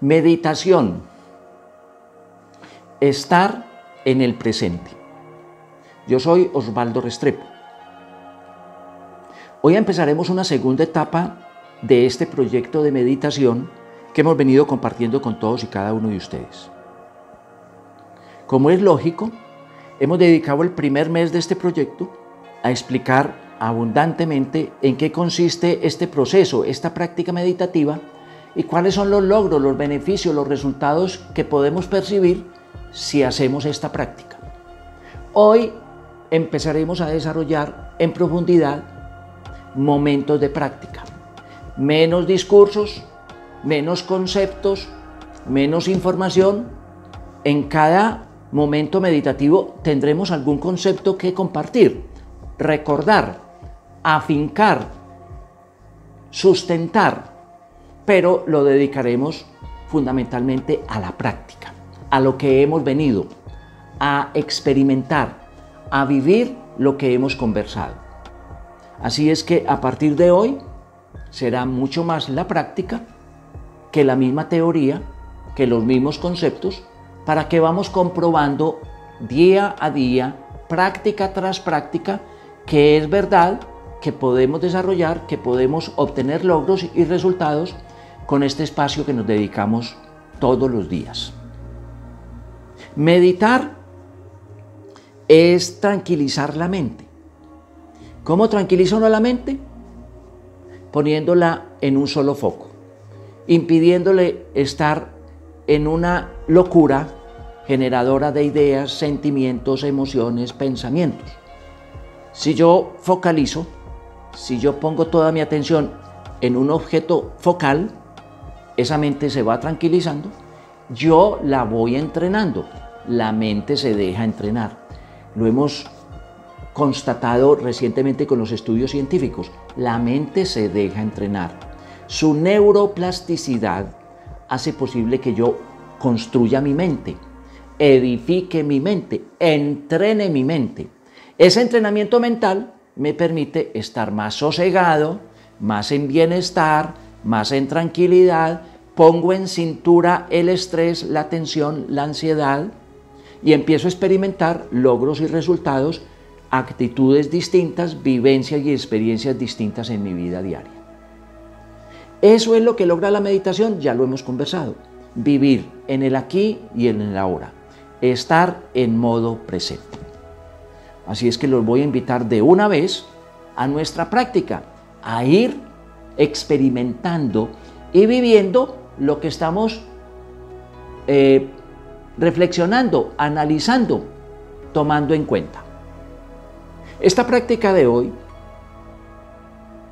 Meditación. Estar en el presente. Yo soy Osvaldo Restrepo. Hoy empezaremos una segunda etapa de este proyecto de meditación que hemos venido compartiendo con todos y cada uno de ustedes. Como es lógico, hemos dedicado el primer mes de este proyecto a explicar abundantemente en qué consiste este proceso, esta práctica meditativa y cuáles son los logros, los beneficios, los resultados que podemos percibir si hacemos esta práctica. Hoy empezaremos a desarrollar en profundidad momentos de práctica. Menos discursos, menos conceptos, menos información. En cada momento meditativo tendremos algún concepto que compartir, recordar, afincar, sustentar, pero lo dedicaremos fundamentalmente a la práctica, a lo que hemos venido, a experimentar, a vivir lo que hemos conversado. Así es que a partir de hoy será mucho más la práctica que la misma teoría, que los mismos conceptos, para que vamos comprobando día a día, práctica tras práctica, que es verdad que podemos desarrollar, que podemos obtener logros y resultados con este espacio que nos dedicamos todos los días. Meditar es tranquilizar la mente. ¿Cómo tranquiliza uno la mente? Poniéndola en un solo foco, impidiéndole estar en una locura generadora de ideas, sentimientos, emociones, pensamientos. Si yo focalizo, si yo pongo toda mi atención en un objeto focal, esa mente se va tranquilizando, yo la voy entrenando, la mente se deja entrenar. Lo hemos constatado recientemente con los estudios científicos. La mente se deja entrenar. Su neuroplasticidad hace posible que yo construya mi mente, edifique mi mente, entrene mi mente. Ese entrenamiento mental me permite estar más sosegado, más en bienestar, más en tranquilidad, pongo en cintura el estrés, la tensión, la ansiedad, y empiezo a experimentar logros y resultados, actitudes distintas, vivencias y experiencias distintas en mi vida diaria. Eso es lo que logra la meditación, ya lo hemos conversado. Vivir en el aquí y en el ahora. Estar en modo presente. Así es que los voy a invitar de una vez a nuestra práctica, a ir experimentando y viviendo lo que estamos eh, reflexionando, analizando, tomando en cuenta. Esta práctica de hoy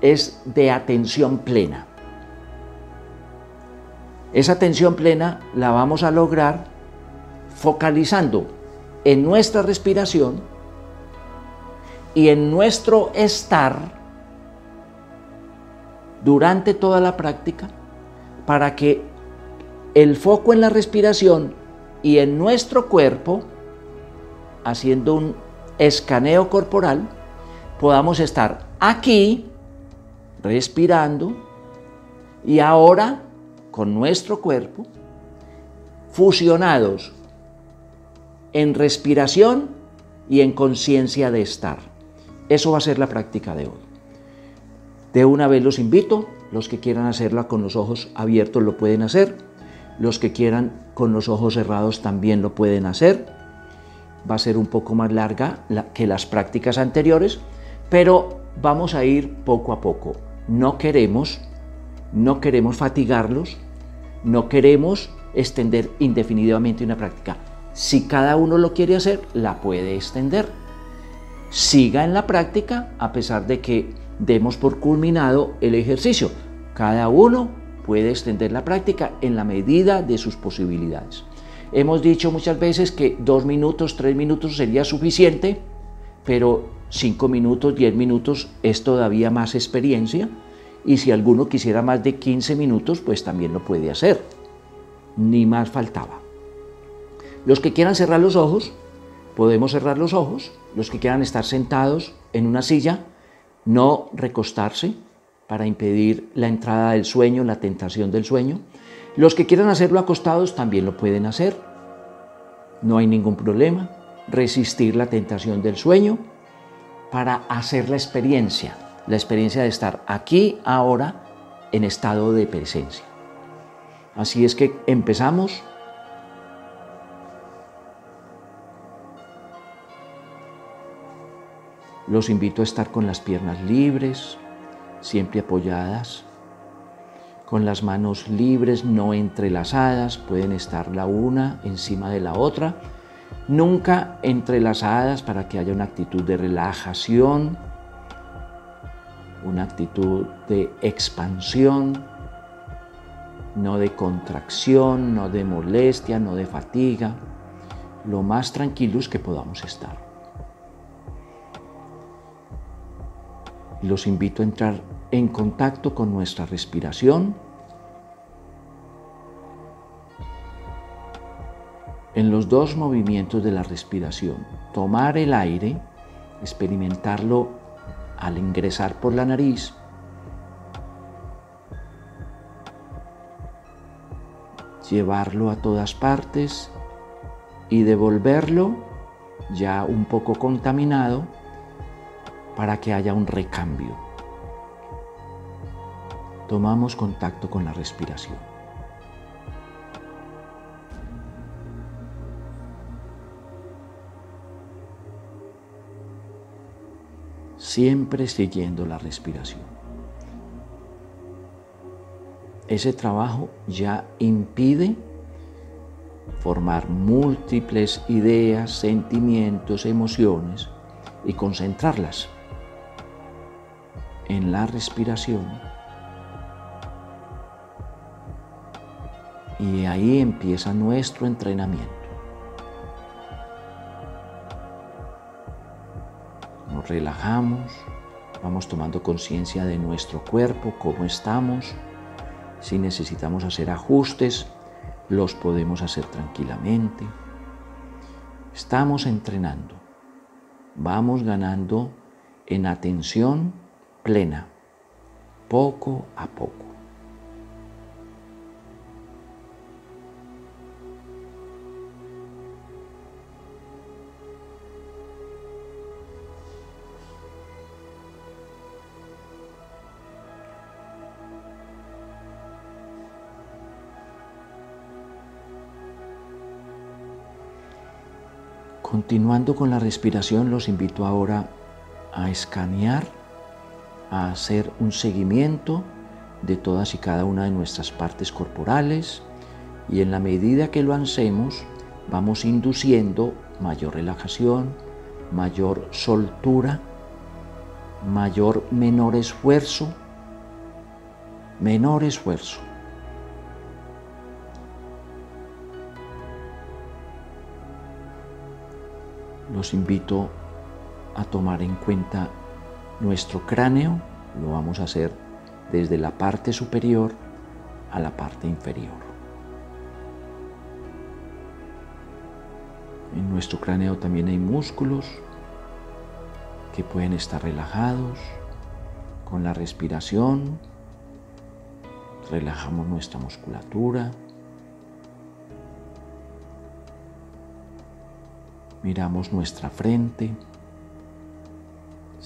es de atención plena. Esa atención plena la vamos a lograr focalizando en nuestra respiración y en nuestro estar durante toda la práctica para que el foco en la respiración y en nuestro cuerpo, haciendo un escaneo corporal, podamos estar aquí, respirando, y ahora con nuestro cuerpo, fusionados en respiración y en conciencia de estar. Eso va a ser la práctica de hoy. De una vez los invito, los que quieran hacerla con los ojos abiertos lo pueden hacer los que quieran con los ojos cerrados también lo pueden hacer. Va a ser un poco más larga que las prácticas anteriores, pero vamos a ir poco a poco. No queremos, no queremos fatigarlos, no queremos extender indefinidamente una práctica. Si cada uno lo quiere hacer, la puede extender. Siga en la práctica a pesar de que demos por culminado el ejercicio. Cada uno puede extender la práctica en la medida de sus posibilidades. Hemos dicho muchas veces que dos minutos, tres minutos sería suficiente, pero cinco minutos, diez minutos es todavía más experiencia y si alguno quisiera más de 15 minutos, pues también lo puede hacer. Ni más faltaba. Los que quieran cerrar los ojos, podemos cerrar los ojos. Los que quieran estar sentados en una silla, no recostarse, para impedir la entrada del sueño, la tentación del sueño. Los que quieran hacerlo acostados también lo pueden hacer. No hay ningún problema. Resistir la tentación del sueño para hacer la experiencia, la experiencia de estar aquí, ahora, en estado de presencia. Así es que empezamos. Los invito a estar con las piernas libres, siempre apoyadas, con las manos libres, no entrelazadas, pueden estar la una encima de la otra, nunca entrelazadas para que haya una actitud de relajación, una actitud de expansión, no de contracción, no de molestia, no de fatiga, lo más tranquilos que podamos estar. Los invito a entrar en contacto con nuestra respiración. En los dos movimientos de la respiración, tomar el aire, experimentarlo al ingresar por la nariz llevarlo a todas partes y devolverlo ya un poco contaminado para que haya un recambio. Tomamos contacto con la respiración. Siempre siguiendo la respiración ese trabajo ya impide formar múltiples ideas, sentimientos, emociones y concentrarlas en la respiración. Y ahí empieza nuestro entrenamiento. Nos relajamos, vamos tomando conciencia de nuestro cuerpo, cómo estamos, si necesitamos hacer ajustes, los podemos hacer tranquilamente. Estamos entrenando. Vamos ganando en atención plena, poco a poco. Continuando con la respiración, los invito ahora a escanear, a hacer un seguimiento de todas y cada una de nuestras partes corporales y en la medida que lo hacemos vamos induciendo mayor relajación, mayor soltura, mayor menor esfuerzo, menor esfuerzo. los invito a tomar en cuenta nuestro cráneo. Lo vamos a hacer desde la parte superior a la parte inferior. En nuestro cráneo también hay músculos que pueden estar relajados con la respiración. Relajamos nuestra musculatura. miramos nuestra frente,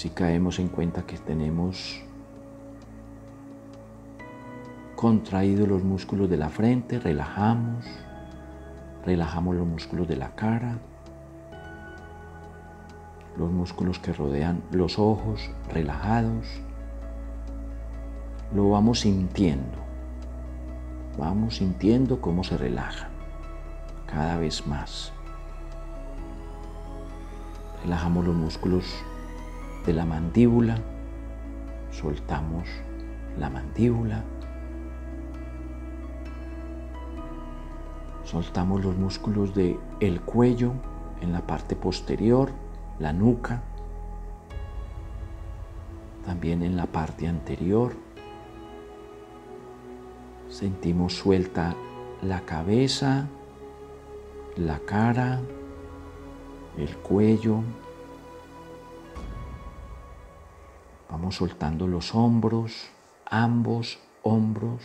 si caemos en cuenta que tenemos contraído los músculos de la frente, relajamos, relajamos los músculos de la cara, los músculos que rodean los ojos, relajados, lo vamos sintiendo, vamos sintiendo cómo se relaja cada vez más. Relajamos los músculos de la mandíbula, soltamos la mandíbula, soltamos los músculos del el cuello en la parte posterior, la nuca, también en la parte anterior. Sentimos suelta la cabeza, la cara, el cuello. Vamos soltando los hombros, ambos hombros.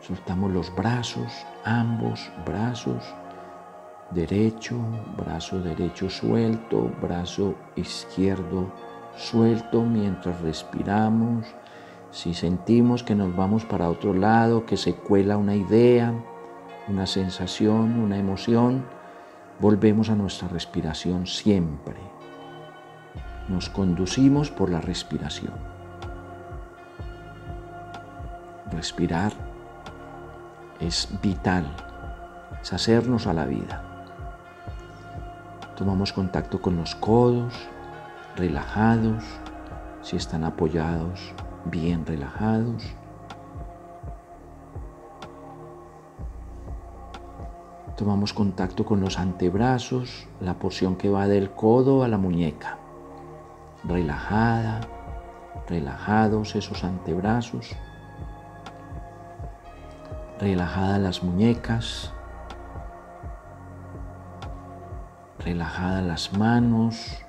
Soltamos los brazos, ambos brazos, derecho, brazo derecho suelto, brazo izquierdo suelto mientras respiramos. Si sentimos que nos vamos para otro lado, que se cuela una idea, una sensación, una emoción, volvemos a nuestra respiración siempre. Nos conducimos por la respiración. Respirar es vital, es hacernos a la vida. Tomamos contacto con los codos, relajados, si están apoyados, bien relajados. Tomamos contacto con los antebrazos, la porción que va del codo a la muñeca. Relajada, relajados esos antebrazos. Relajadas las muñecas. Relajadas las manos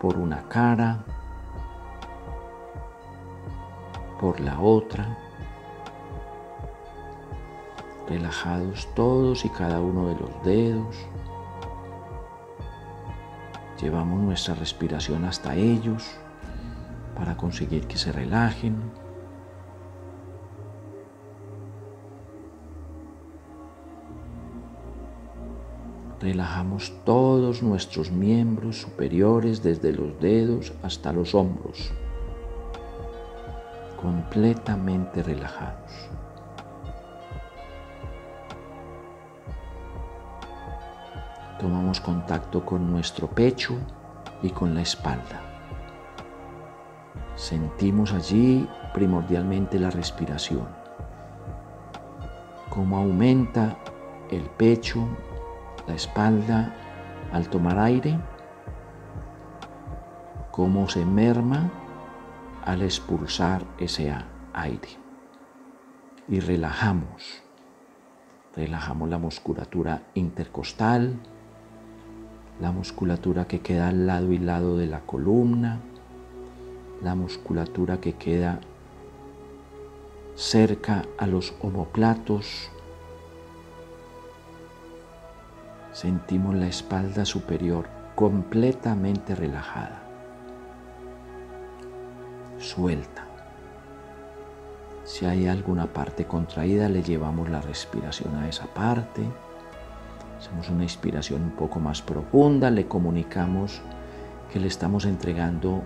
por una cara, por la otra relajados todos y cada uno de los dedos. Llevamos nuestra respiración hasta ellos para conseguir que se relajen. Relajamos todos nuestros miembros superiores desde los dedos hasta los hombros, completamente relajados. Tomamos contacto con nuestro pecho y con la espalda. Sentimos allí primordialmente la respiración, cómo aumenta el pecho, la espalda al tomar aire, cómo se merma al expulsar ese aire. Y relajamos, relajamos la musculatura intercostal, la musculatura que queda al lado y lado de la columna, la musculatura que queda cerca a los omoplatos. Sentimos la espalda superior completamente relajada, suelta. Si hay alguna parte contraída, le llevamos la respiración a esa parte. Hacemos una inspiración un poco más profunda, le comunicamos que le estamos entregando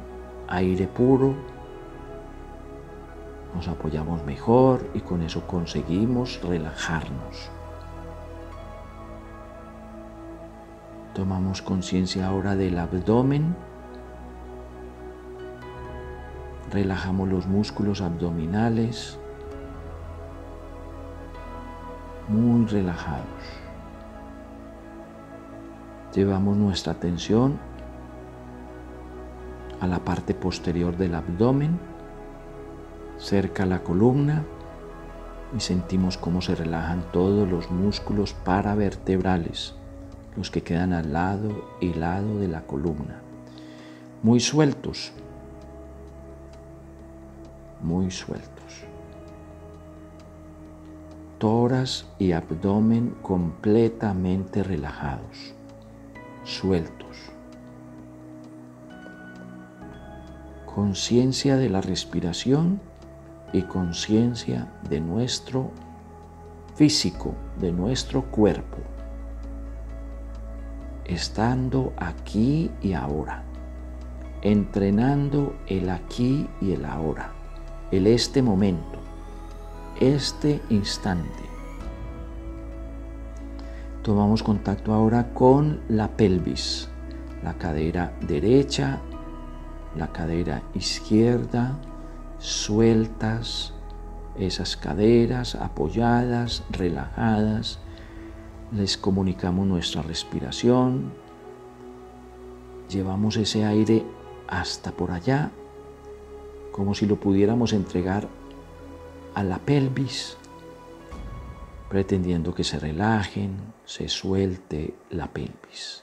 aire puro, nos apoyamos mejor y con eso conseguimos relajarnos. Tomamos conciencia ahora del abdomen. Relajamos los músculos abdominales. Muy relajados llevamos nuestra atención a la parte posterior del abdomen, cerca a la columna, y sentimos cómo se relajan todos los músculos paravertebrales, los que quedan al lado y lado de la columna, muy sueltos, muy sueltos. Toras y abdomen completamente relajados sueltos. Conciencia de la respiración y conciencia de nuestro físico, de nuestro cuerpo, estando aquí y ahora, entrenando el aquí y el ahora, el este momento, este instante Tomamos contacto ahora con la pelvis, la cadera derecha, la cadera izquierda, sueltas esas caderas apoyadas, relajadas. Les comunicamos nuestra respiración. Llevamos ese aire hasta por allá, como si lo pudiéramos entregar a la pelvis pretendiendo que se relajen, se suelte la pelvis.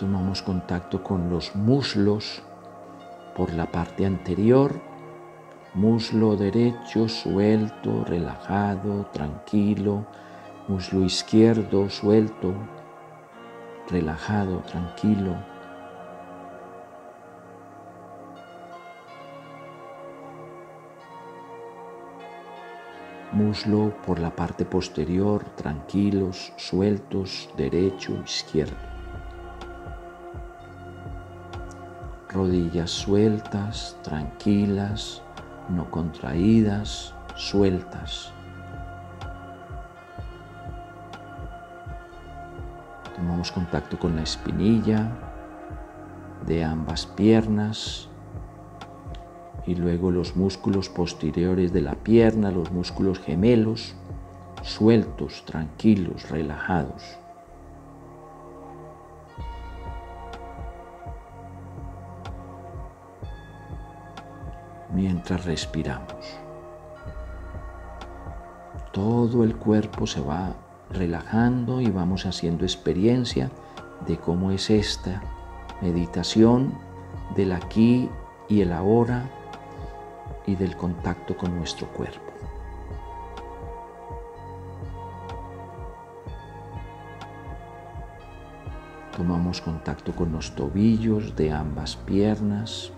Tomamos contacto con los muslos por la parte anterior Muslo derecho suelto, relajado, tranquilo. Muslo izquierdo suelto, relajado, tranquilo. Muslo por la parte posterior, tranquilos, sueltos, derecho, izquierdo. Rodillas sueltas, tranquilas, no contraídas, sueltas. Tomamos contacto con la espinilla de ambas piernas y luego los músculos posteriores de la pierna, los músculos gemelos, sueltos, tranquilos, relajados. Mientras respiramos, todo el cuerpo se va relajando y vamos haciendo experiencia de cómo es esta meditación del aquí y el ahora y del contacto con nuestro cuerpo. Tomamos contacto con los tobillos de ambas piernas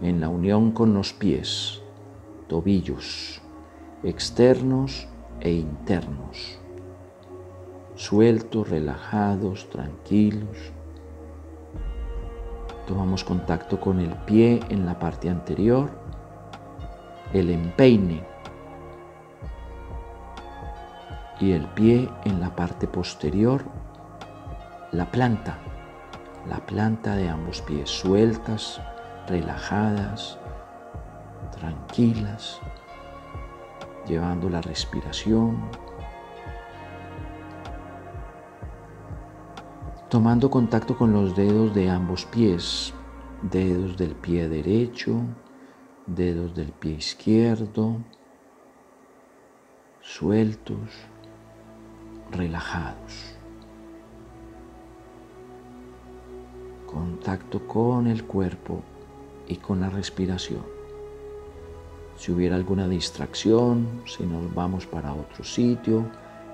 en la unión con los pies, tobillos externos e internos sueltos, relajados, tranquilos. Tomamos contacto con el pie en la parte anterior, el empeine y el pie en la parte posterior, la planta, la planta de ambos pies, sueltas, relajadas, tranquilas, llevando la respiración tomando contacto con los dedos de ambos pies, dedos del pie derecho, dedos del pie izquierdo, sueltos, relajados. Contacto con el cuerpo y con la respiración. Si hubiera alguna distracción, si nos vamos para otro sitio,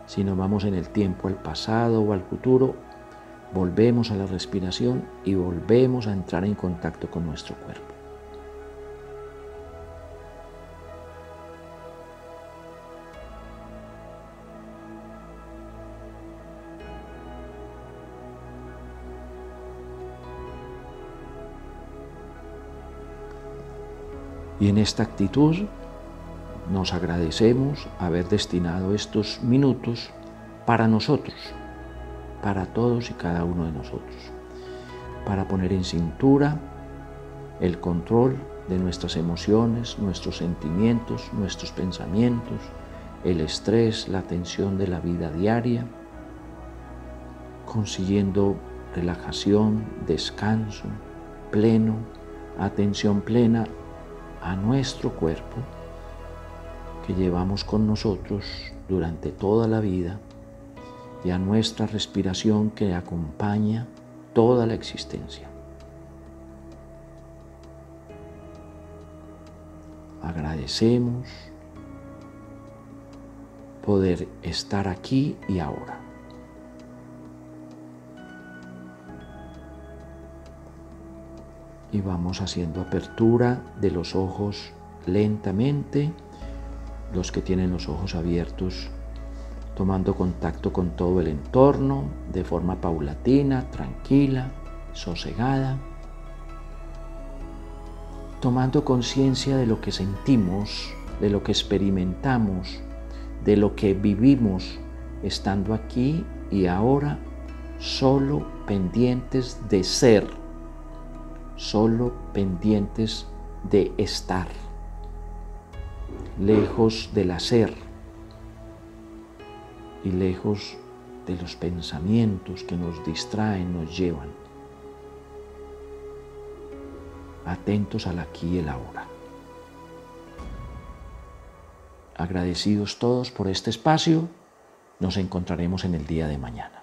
si nos vamos en el tiempo al pasado o al futuro, volvemos a la respiración y volvemos a entrar en contacto con nuestro cuerpo. Y en esta actitud nos agradecemos haber destinado estos minutos para nosotros, para todos y cada uno de nosotros, para poner en cintura el control de nuestras emociones, nuestros sentimientos, nuestros pensamientos, el estrés, la tensión de la vida diaria, consiguiendo relajación, descanso pleno, atención plena a nuestro cuerpo que llevamos con nosotros durante toda la vida y a nuestra respiración que acompaña toda la existencia. Agradecemos poder estar aquí y ahora. Y vamos haciendo apertura de los ojos lentamente, los que tienen los ojos abiertos tomando contacto con todo el entorno de forma paulatina, tranquila, sosegada, tomando conciencia de lo que sentimos, de lo que experimentamos, de lo que vivimos estando aquí y ahora, solo pendientes de ser, solo pendientes de estar, lejos del hacer y lejos de los pensamientos que nos distraen, nos llevan. Atentos al aquí y el ahora. Agradecidos todos por este espacio, nos encontraremos en el día de mañana.